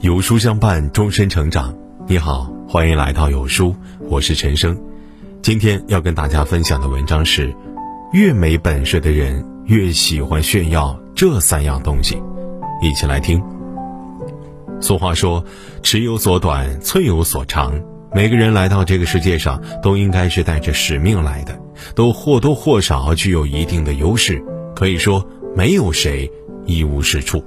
有书相伴，终身成长。你好，欢迎来到有书，我是陈生。今天要跟大家分享的文章是：越没本事的人越喜欢炫耀这三样东西。一起来听。俗话说：“尺有所短，寸有所长。”每个人来到这个世界上，都应该是带着使命来的，都或多或少具有一定的优势。可以说，没有谁一无是处。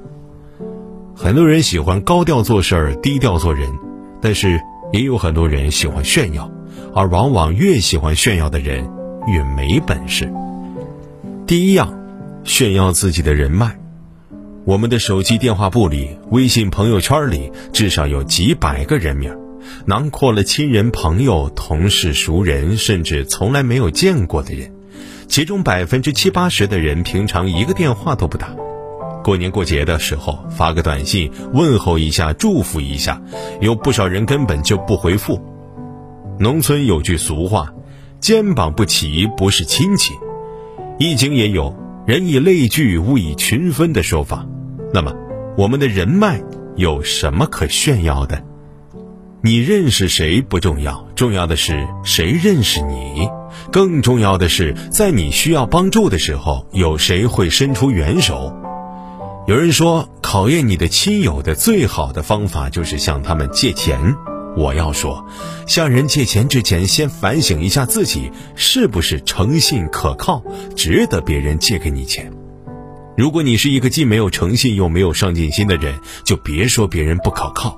很多人喜欢高调做事儿，低调做人，但是也有很多人喜欢炫耀，而往往越喜欢炫耀的人，越没本事。第一样，炫耀自己的人脉。我们的手机电话簿里、微信朋友圈里，至少有几百个人名。囊括了亲人、朋友、同事、熟人，甚至从来没有见过的人，其中百分之七八十的人平常一个电话都不打，过年过节的时候发个短信问候一下、祝福一下，有不少人根本就不回复。农村有句俗话：“肩膀不齐不是亲戚。”易经也有“人以类聚，物以群分”的说法。那么，我们的人脉有什么可炫耀的？你认识谁不重要，重要的是谁认识你。更重要的是，在你需要帮助的时候，有谁会伸出援手。有人说，考验你的亲友的最好的方法就是向他们借钱。我要说，向人借钱之前，先反省一下自己是不是诚信可靠，值得别人借给你钱。如果你是一个既没有诚信又没有上进心的人，就别说别人不可靠。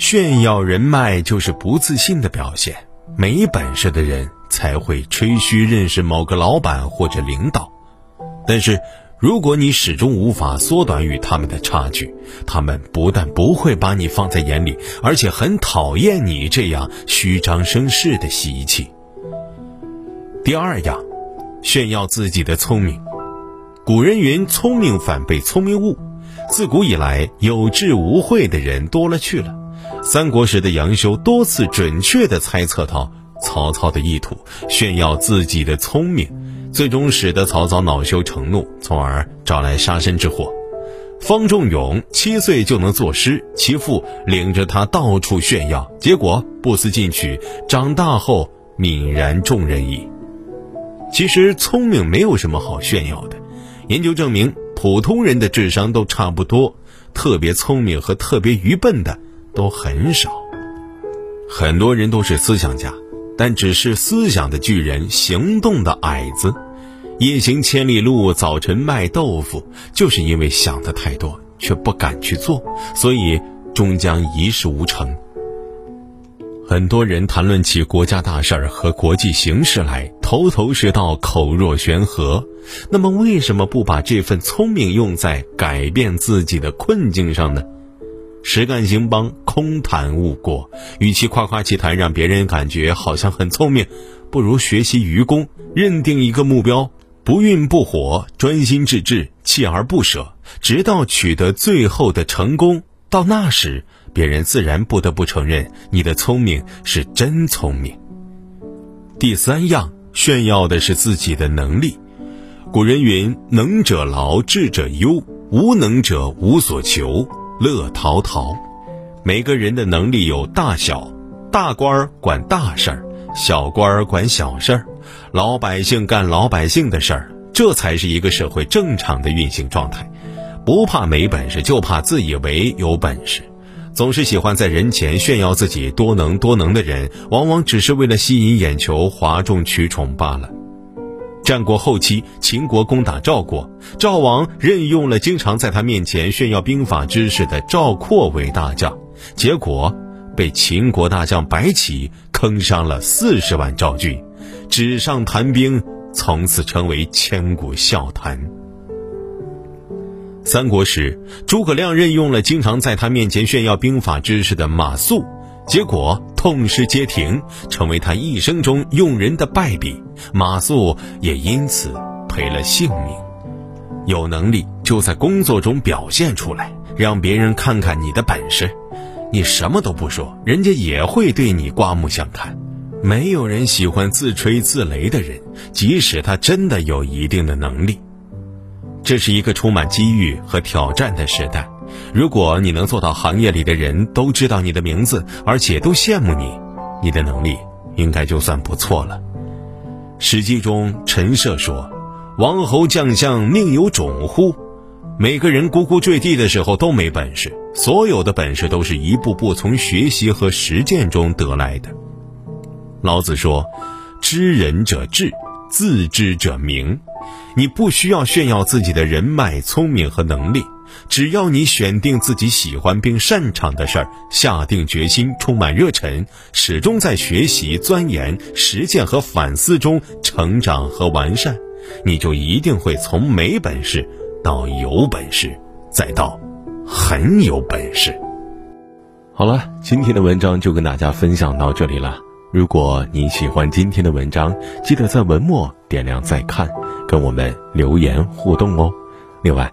炫耀人脉就是不自信的表现，没本事的人才会吹嘘认识某个老板或者领导。但是，如果你始终无法缩短与他们的差距，他们不但不会把你放在眼里，而且很讨厌你这样虚张声势的习气。第二样，炫耀自己的聪明。古人云：“聪明反被聪明误。”自古以来，有智无慧的人多了去了。三国时的杨修多次准确地猜测到曹操的意图，炫耀自己的聪明，最终使得曹操恼羞成怒，从而招来杀身之祸。方仲永七岁就能作诗，其父领着他到处炫耀，结果不思进取，长大后泯然众人矣。其实聪明没有什么好炫耀的，研究证明，普通人的智商都差不多，特别聪明和特别愚笨的。都很少，很多人都是思想家，但只是思想的巨人，行动的矮子。夜行千里路，早晨卖豆腐，就是因为想的太多，却不敢去做，所以终将一事无成。很多人谈论起国家大事儿和国际形势来，头头是道，口若悬河。那么，为什么不把这份聪明用在改变自己的困境上呢？实干兴邦，空谈误过。与其夸夸其谈，让别人感觉好像很聪明，不如学习愚公，认定一个目标，不愠不火，专心致志，锲而不舍，直到取得最后的成功。到那时，别人自然不得不承认你的聪明是真聪明。第三样，炫耀的是自己的能力。古人云：“能者劳，智者忧，无能者无所求。”乐陶陶，每个人的能力有大小，大官儿管大事儿，小官儿管小事儿，老百姓干老百姓的事儿，这才是一个社会正常的运行状态。不怕没本事，就怕自以为有本事。总是喜欢在人前炫耀自己多能多能的人，往往只是为了吸引眼球、哗众取宠罢了。战国后期，秦国攻打赵国，赵王任用了经常在他面前炫耀兵法知识的赵括为大将，结果被秦国大将白起坑伤了四十万赵军，纸上谈兵从此成为千古笑谈。三国时，诸葛亮任用了经常在他面前炫耀兵法知识的马谡。结果痛失街亭，成为他一生中用人的败笔。马谡也因此赔了性命。有能力就在工作中表现出来，让别人看看你的本事。你什么都不说，人家也会对你刮目相看。没有人喜欢自吹自擂的人，即使他真的有一定的能力。这是一个充满机遇和挑战的时代。如果你能做到行业里的人都知道你的名字，而且都羡慕你，你的能力应该就算不错了。《史记》中陈涉说：“王侯将相宁有种乎？”每个人咕咕坠地的时候都没本事，所有的本事都是一步步从学习和实践中得来的。老子说：“知人者智，自知者明。”你不需要炫耀自己的人脉、聪明和能力。只要你选定自己喜欢并擅长的事儿，下定决心，充满热忱，始终在学习、钻研、实践和反思中成长和完善，你就一定会从没本事到有本事，再到很有本事。好了，今天的文章就跟大家分享到这里了。如果你喜欢今天的文章，记得在文末点亮再看，跟我们留言互动哦。另外。